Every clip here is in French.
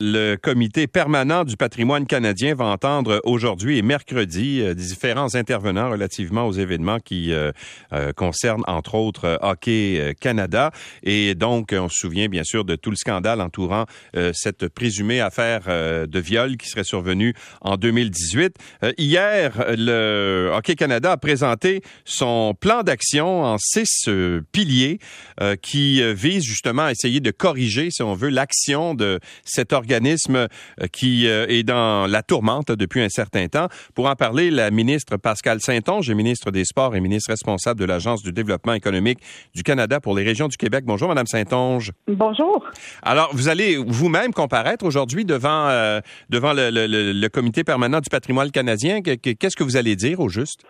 Le comité permanent du patrimoine canadien va entendre aujourd'hui et mercredi euh, différents intervenants relativement aux événements qui euh, euh, concernent entre autres Hockey Canada. Et donc, on se souvient bien sûr de tout le scandale entourant cette présumée affaire de viol qui serait survenue en 2018. hier, le Hockey Canada a présenté son plan d'action en six piliers qui vise justement à essayer de corriger, si on veut, l'action de cette organisation organisme euh, qui euh, est dans la tourmente depuis un certain temps. Pour en parler, la ministre Pascal Saint-Onge, ministre des Sports et ministre responsable de l'Agence du développement économique du Canada pour les régions du Québec. Bonjour, Madame Saint-Onge. Bonjour. Alors, vous allez vous-même comparaître aujourd'hui devant, euh, devant le, le comité permanent du patrimoine canadien. Qu'est-ce que vous allez dire au juste?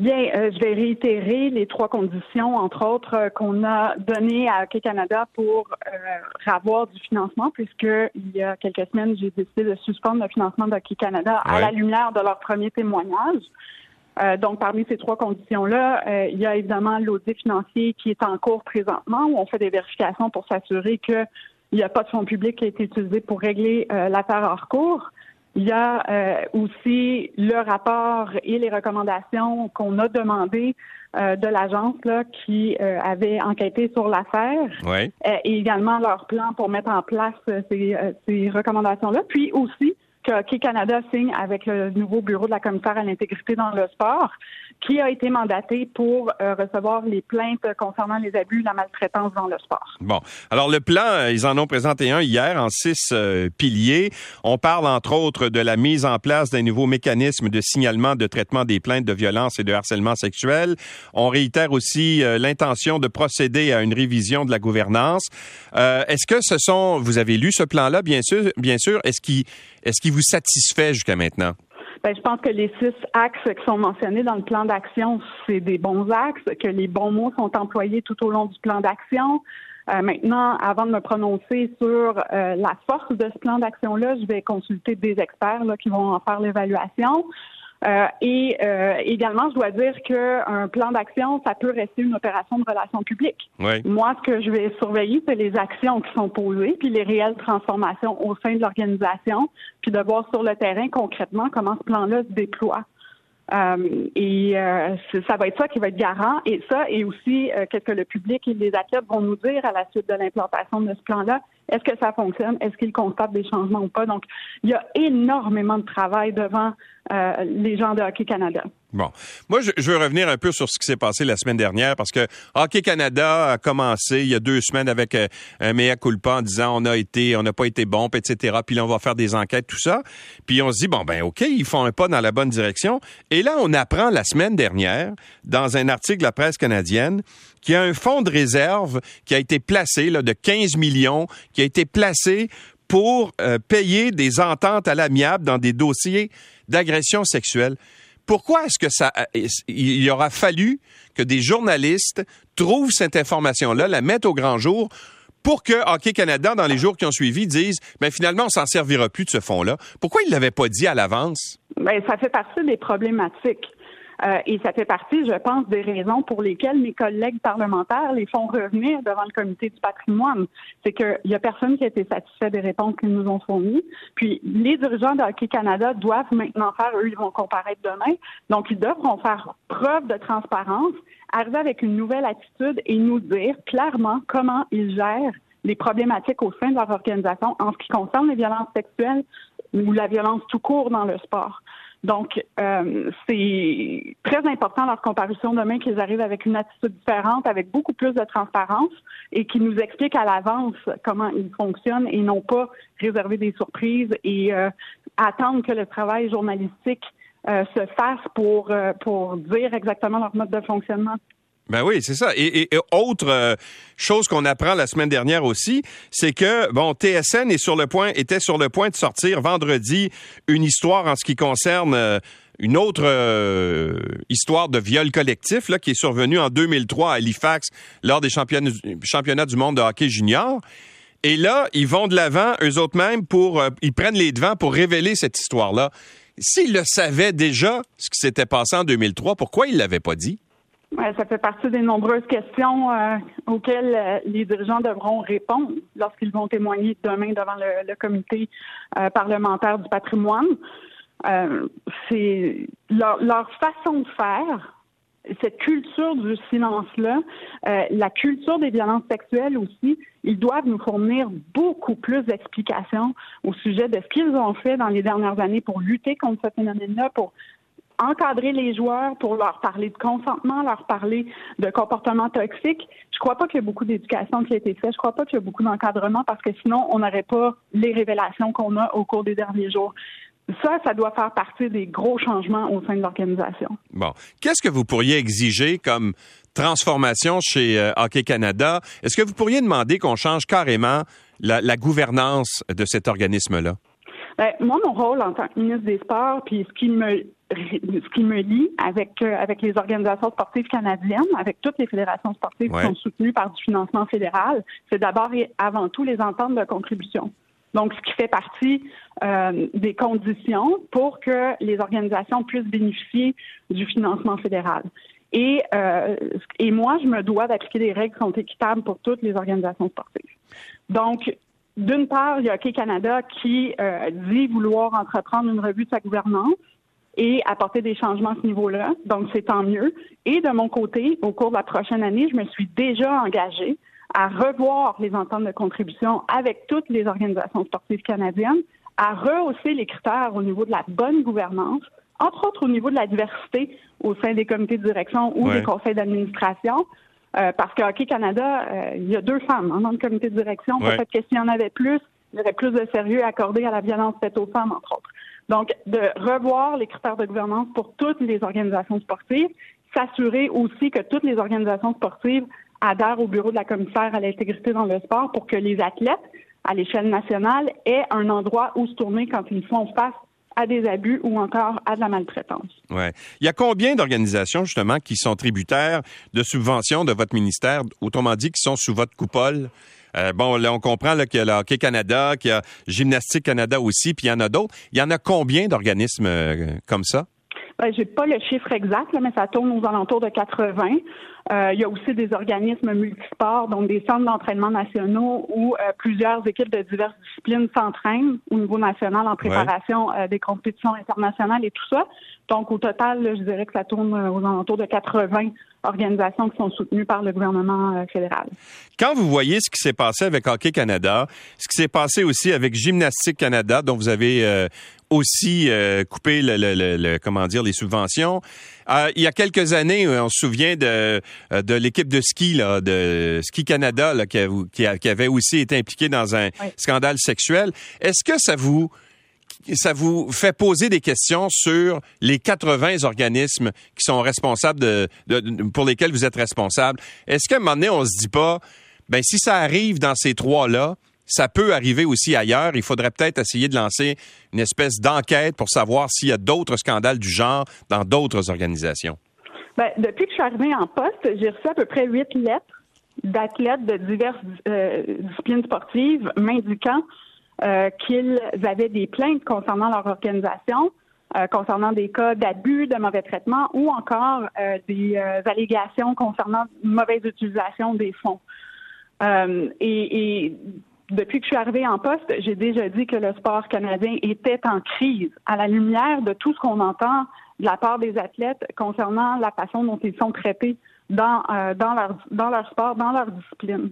Bien, euh, je vais réitérer les trois conditions, entre autres, euh, qu'on a données à Hockey Canada pour euh, avoir du financement, puisque il y a quelques semaines, j'ai décidé de suspendre le financement d'Hockey Canada à la lumière de leur premier témoignage. donc, parmi ces trois conditions-là, il y a évidemment l'audit financier qui est en cours présentement, où on fait des vérifications pour s'assurer qu'il n'y a pas de fonds publics qui a été utilisé pour régler l'affaire hors cours. Il y a euh, aussi le rapport et les recommandations qu'on a demandées euh, de l'agence là, qui euh, avait enquêté sur l'affaire et également leur plan pour mettre en place ces, ces recommandations-là. Puis aussi que Canada signe avec le nouveau bureau de la commissaire à l'intégrité dans le sport, qui a été mandaté pour euh, recevoir les plaintes concernant les abus, la maltraitance dans le sport. Bon, alors le plan, euh, ils en ont présenté un hier en six euh, piliers. On parle entre autres de la mise en place d'un nouveau mécanisme de signalement de traitement des plaintes de violence et de harcèlement sexuel. On réitère aussi l'intention de procéder à une révision de la gouvernance. Est-ce que ce sont, vous avez lu ce plan-là, bien sûr, bien sûr. Est-ce qu'il, est-ce vous satisfait jusqu'à maintenant? Ben, je pense que les six axes qui sont mentionnés dans le plan d'action, c'est des bons axes, que les bons mots sont employés tout au long du plan d'action. Euh, maintenant, avant de me prononcer sur euh, la force de ce plan d'action-là, je vais consulter des experts là, qui vont en faire l'évaluation. Euh, et euh, également, je dois dire qu'un plan d'action, ça peut rester une opération de relations publiques. Moi, ce que je vais surveiller, c'est les actions qui sont posées, puis les réelles transformations au sein de l'organisation, puis de voir sur le terrain concrètement comment ce plan-là se déploie. Euh, et euh, ça va être ça qui va être garant. Et ça, et aussi, euh, qu'est-ce que le public et les athlètes vont nous dire à la suite de l'implantation de ce plan-là. Est-ce que ça fonctionne? Est-ce qu'ils constatent des changements ou pas? Donc, il y a énormément de travail devant les gens de Hockey Canada. Bon. Moi, je, veux revenir un peu sur ce qui s'est passé la semaine dernière parce que Hockey Canada a commencé il y a deux semaines avec euh, un mea culpa en disant on a été, on n'a pas été bon, etc. Puis là, on va faire des enquêtes, tout ça. Puis on se dit, bon, ben, OK, ils font un pas dans la bonne direction. Et là, on apprend la semaine dernière, dans un article de la presse canadienne, qu'il y a un fonds de réserve qui a été placé, là, de 15 millions, qui a été placé pour euh, payer des ententes à l'amiable dans des dossiers d'agression sexuelle pourquoi est-ce que ça, euh, il aura fallu que des journalistes trouvent cette information-là, la mettent au grand jour pour que Hockey Canada, dans les jours qui ont suivi, dise, ben finalement, on s'en servira plus de ce fonds-là. Pourquoi il l'avait pas dit à l'avance? Ben, ça fait partie des problématiques. Euh, et ça fait partie, je pense, des raisons pour lesquelles mes collègues parlementaires les font revenir devant le comité du patrimoine. C'est qu'il n'y a personne qui a été satisfait des réponses qu'ils nous ont fournies. Puis les dirigeants de Hockey Canada doivent maintenant faire, eux, ils vont comparaître demain. Donc, ils devront faire preuve de transparence, arriver avec une nouvelle attitude et nous dire clairement comment ils gèrent les problématiques au sein de leur organisation en ce qui concerne les violences sexuelles ou la violence tout court dans le sport. Donc, euh, c'est très important leur comparution demain qu'ils arrivent avec une attitude différente, avec beaucoup plus de transparence et qui nous expliquent à l'avance comment ils fonctionnent et non pas réserver des surprises et euh, attendre que le travail journalistique euh, se fasse pour, pour dire exactement leur mode de fonctionnement. Ben oui, c'est ça. Et, autre euh, chose qu'on apprend la semaine dernière aussi, c'est que bon, TSN était sur le point de sortir vendredi une histoire en ce qui concerne euh, une autre euh, histoire de viol collectif là, qui est survenue en 2003 à Halifax lors des championnats, championnats du monde de hockey junior. Et là, ils vont de l'avant, eux autres mêmes, pour ils prennent les devants pour révéler cette histoire-là. S'ils le savaient déjà, ce qui s'était passé en 2003, pourquoi ils l'avaient pas dit? Ça fait partie des nombreuses questions euh, auxquelles euh, les dirigeants devront répondre lorsqu'ils vont témoigner demain devant le, comité euh, parlementaire du patrimoine. c'est leur, leur, façon de faire, cette culture du silence-là, la culture des violences sexuelles aussi, ils doivent nous fournir beaucoup plus d'explications au sujet de ce qu'ils ont fait dans les dernières années pour lutter contre ce phénomène-là, pour encadrer les joueurs pour leur parler de consentement, leur parler de comportement toxique. Je crois pas qu'il y a beaucoup d'éducation qui a été faite. Je crois pas qu'il y a beaucoup d'encadrement parce que sinon, on n'aurait pas les révélations qu'on a au cours des derniers jours. Ça, ça doit faire partie des gros changements au sein de l'organisation. Bon. Qu'est-ce que vous pourriez exiger comme transformation chez euh, Hockey Canada? Est-ce que vous pourriez demander qu'on change carrément la gouvernance de cet organisme-là? Ben, moi, mon rôle en tant que ministre des Sports, puis ce qui me ce qui me lie avec euh, avec les organisations sportives canadiennes, avec toutes les fédérations sportives qui sont soutenues par du financement fédéral, c'est d'abord et avant tout les ententes de contribution. Donc, ce qui fait partie euh, des conditions pour que les organisations puissent bénéficier du financement fédéral. Et, euh, et moi, je me dois d'appliquer des règles qui sont équitables pour toutes les organisations sportives. Donc, d'une part, il y a Hockey Canada qui euh, dit vouloir entreprendre une revue de sa gouvernance et apporter des changements à ce niveau-là. Donc, c'est tant mieux. Et de mon côté, au cours de la prochaine année, je me suis déjà engagée à revoir les ententes de contribution avec toutes les organisations sportives canadiennes, à rehausser les critères au niveau de la bonne gouvernance, entre autres au niveau de la diversité au sein des comités de direction ou des conseils d'administration, euh, parce que Hockey Canada, euh, il y a deux femmes hein, dans le comité de direction. Peut-être que s'il y en avait plus, il y aurait plus de sérieux accordé à la violence faite aux femmes, entre autres. Donc, de revoir les critères de gouvernance pour toutes les organisations sportives, s'assurer aussi que toutes les organisations sportives adhèrent au bureau de la commissaire à l'intégrité dans le sport pour que les athlètes, à l'échelle nationale, aient un endroit où se tourner quand ils font face à des abus ou encore à de la maltraitance. Ouais. Il y a combien d'organisations justement qui sont tributaires de subventions de votre ministère, autrement dit qui sont sous votre coupole? Euh, bon, là, on comprend qu'il y a le Hockey Canada, qu'il y a Gymnastique Canada aussi, puis il y en a d'autres. Il y en a combien d'organismes euh, comme ça? Ben, j'ai pas le chiffre exact, mais ça tourne aux alentours de 80. Euh, il y a aussi des organismes multisports, donc des centres d'entraînement nationaux où euh, plusieurs équipes de diverses disciplines s'entraînent au niveau national en préparation euh, des compétitions internationales et tout ça. Donc, au total, je dirais que ça tourne aux alentours de 80 organisations qui sont soutenues par le gouvernement fédéral. Quand vous voyez ce qui s'est passé avec Hockey Canada, ce qui s'est passé aussi avec Gymnastique Canada, dont vous avez aussi coupé le, comment dire les subventions. il y a quelques années, on se souvient de euh, de l'équipe de ski là, de Ski Canada là, qui, qui, avait aussi été impliqué dans un scandale sexuel. Est-ce que ça vous ça vous fait poser des questions sur les 80 organismes qui sont responsables de, pour lesquels vous êtes responsable? Est-ce qu'à un moment donné, on se dit pas, ben si ça arrive dans ces trois-là, ça peut arriver aussi ailleurs. Il faudrait peut-être essayer de lancer une espèce d'enquête pour savoir s'il y a d'autres scandales du genre dans d'autres organisations. Ben, depuis que je suis arrivée en poste, j'ai reçu à peu près huit lettres d'athlètes de diverses euh, disciplines sportives m'indiquant euh, qu'ils avaient des plaintes concernant leur organisation, euh, concernant des cas d'abus, de mauvais traitement ou encore des allégations concernant mauvaise utilisation des fonds. et, depuis que je suis arrivée en poste, j'ai déjà dit que le sport canadien était en crise à la lumière de tout ce qu'on entend de la part des athlètes concernant la façon dont ils sont traités dans, euh, dans, leur, dans leur sport, dans leur discipline.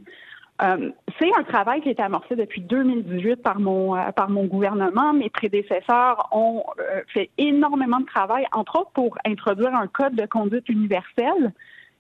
Euh, c'est un travail qui a été amorcé depuis 2018 par mon euh, par mon gouvernement. Mes prédécesseurs ont fait énormément de travail, entre autres pour introduire un code de conduite universel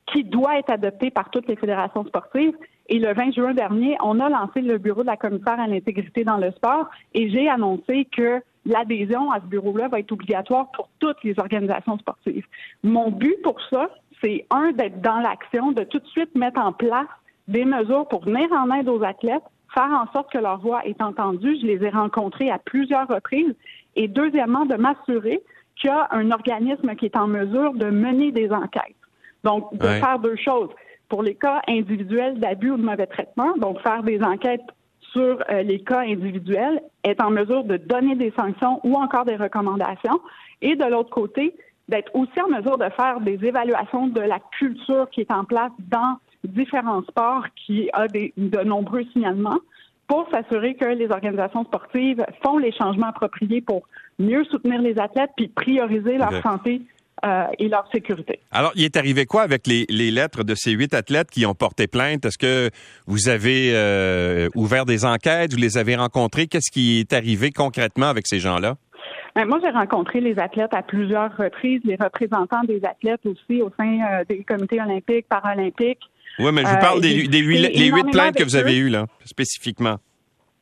qui doit être adopté par toutes les fédérations sportives. Et le 20 juin dernier, on a lancé le bureau de la commissaire à l'intégrité dans le sport et j'ai annoncé que l'adhésion à ce bureau-là va être obligatoire pour toutes les organisations sportives. Mon but pour ça, c'est un, d'être dans l'action, de tout de suite mettre en place des mesures pour venir en aide aux athlètes, faire en sorte que leur voix est entendue. Je les ai rencontrés à plusieurs reprises. Et deuxièmement, de m'assurer qu'il y a un organisme qui est en mesure de mener des enquêtes. Donc, de faire deux choses. Pour les cas individuels d'abus ou de mauvais traitement, donc faire des enquêtes sur euh, les cas individuels, est en mesure de donner des sanctions ou encore des recommandations. Et de l'autre côté, d'être aussi en mesure de faire des évaluations de la culture qui est en place dans différents sports qui a des, de nombreux signalements pour s'assurer que les organisations sportives font les changements appropriés pour mieux soutenir les athlètes puis prioriser leur santé euh, et leur sécurité. Alors, il est arrivé quoi avec les, lettres de ces huit athlètes qui ont porté plainte? Est-ce que vous avez euh, ouvert des enquêtes? Vous les avez rencontrés? Qu'est-ce qui est arrivé concrètement avec ces gens-là? Ben, moi, j'ai rencontré les athlètes à plusieurs reprises, les représentants des athlètes aussi au sein euh, des comités olympiques, paralympiques. Oui, mais je vous parle des, huit, les huit plaintes que vous avez eues, là, spécifiquement.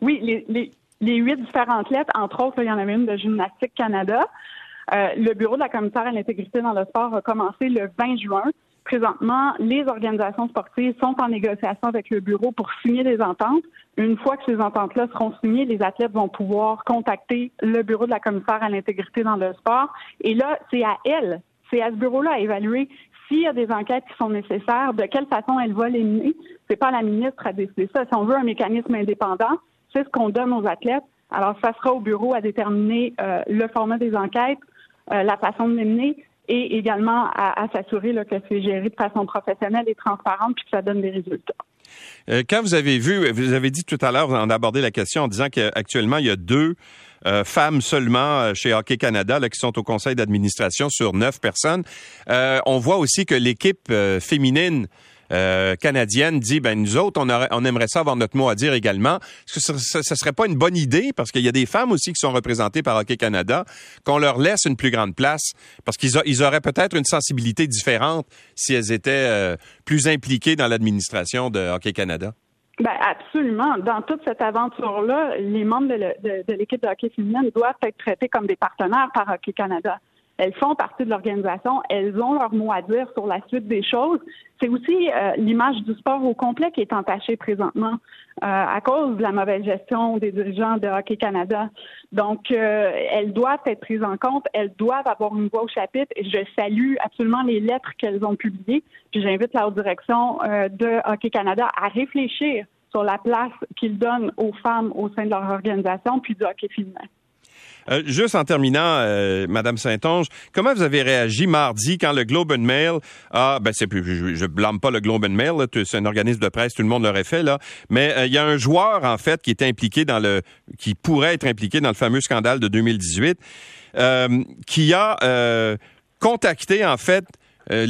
Oui, les, les, huit différentes lettres, entre autres, il y en avait une de Gymnastique Canada. Euh, le bureau de la commissaire à l'intégrité dans le sport a commencé le 20 juin. Présentement, les organisations sportives sont en négociation avec le bureau pour signer des ententes. Une fois que ces ententes-là seront signées, les athlètes vont pouvoir contacter le bureau de la commissaire à l'intégrité dans le sport. Et là, c'est à elle, c'est à ce bureau-là à évaluer s'il y a des enquêtes qui sont nécessaires, de quelle façon elle va les mener. C'est pas la ministre à décider ça. Si on veut un mécanisme indépendant, c'est ce qu'on donne aux athlètes. Alors, ça sera au bureau à déterminer euh, le format des enquêtes, la façon de les et également à, s'assurer que c'est géré de façon professionnelle et transparente puis que ça donne des résultats. Euh, quand vous avez vu, vous avez dit tout à l'heure, en abordé la question en disant qu'actuellement, il y a deux euh, femmes seulement chez Hockey Canada là, qui sont au conseil d'administration sur neuf personnes. on voit aussi que l'équipe féminine euh, canadienne dit ben nous autres on, on aimerait ça avoir notre mot à dire également. Est-ce que ce, serait pas une bonne idée? Parce qu'il y a des femmes aussi qui sont représentées par Hockey Canada qu'on leur laisse une plus grande place parce qu'ils ils auraient peut-être une sensibilité différente si elles étaient euh, plus impliquées dans l'administration de Hockey Canada. Ben absolument. Dans toute cette aventure-là, les membres de, de l'équipe de hockey féminine doivent être traités comme des partenaires par Hockey Canada. Elles font partie de l'organisation, elles ont leur mot à dire sur la suite des choses. C'est aussi euh, l'image du sport au complet qui est entachée présentement euh, à cause de la mauvaise gestion des dirigeants de Hockey Canada. Donc, euh, elles doivent être prises en compte, elles doivent avoir une voix au chapitre. Et je salue absolument les lettres qu'elles ont publiées. Puis j'invite la direction de Hockey Canada à réfléchir sur la place qu'ils donnent aux femmes au sein de leur organisation, puis du hockey féminin. Euh, juste en terminant, euh, Madame Saint-Onge, comment vous avez réagi mardi quand le Globe and Mail a, ben c'est plus, je, blâme pas le Globe and Mail, c'est un organisme de presse, tout le monde l'aurait fait là, mais euh, il y a un joueur en fait qui est impliqué dans le, qui pourrait être impliqué dans le fameux scandale de 2018, qui a contacté en fait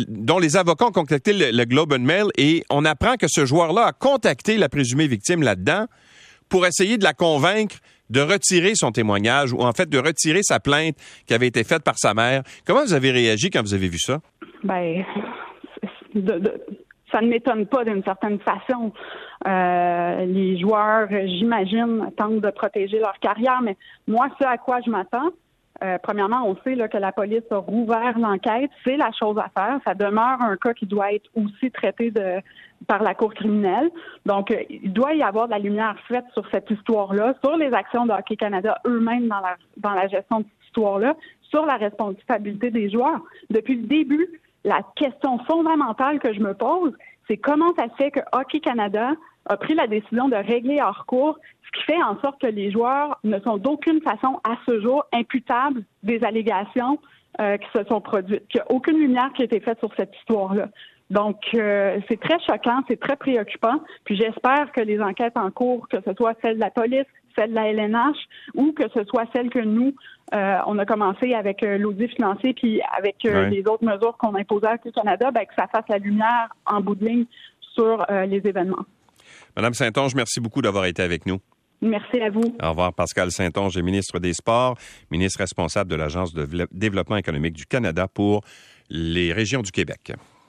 dont les avocats ont contacté le, le, Globe and Mail et on apprend que ce joueur-là a contacté la présumée victime là-dedans pour essayer de la convaincre de retirer son témoignage ou en fait de retirer sa plainte qui avait été faite par sa mère. Comment vous avez réagi quand vous avez vu ça? Ben, ça ne m'étonne pas d'une certaine façon. Euh, les joueurs, j'imagine, tentent de protéger leur carrière, mais moi, ce à quoi je m'attends, euh, premièrement, on sait que la police a rouvert l'enquête. C'est la chose à faire. Ça demeure un cas qui doit être aussi traité de, par la Cour criminelle. Donc, euh, il doit y avoir de la lumière faite sur cette histoire-là, sur les actions de Hockey Canada eux-mêmes dans la, dans la gestion de cette histoire-là, sur la responsabilité des joueurs. Depuis le début, la question fondamentale que je me pose, c'est comment ça se fait que Hockey Canada a pris la décision de régler hors cours, ce qui fait en sorte que les joueurs ne sont d'aucune façon à ce jour imputables des allégations euh, qui se sont produites, qu'il n'y a aucune lumière qui a été faite sur cette histoire-là. Donc, euh, c'est très choquant, c'est très préoccupant. Puis j'espère que les enquêtes en cours, que ce soit celle de la police, celle de la LNH, ou que ce soit celle que nous, euh, on a commencé avec l'audit financier, puis avec les autres mesures qu'on a imposées au Canada, ben, que ça fasse la lumière en bout de ligne sur les événements. Madame Saint-Onge, merci beaucoup d'avoir été avec nous. Merci à vous. Au revoir, Pascal Saint-Onge, ministre des Sports, ministre responsable de l'Agence de développement économique du Canada pour les régions du Québec.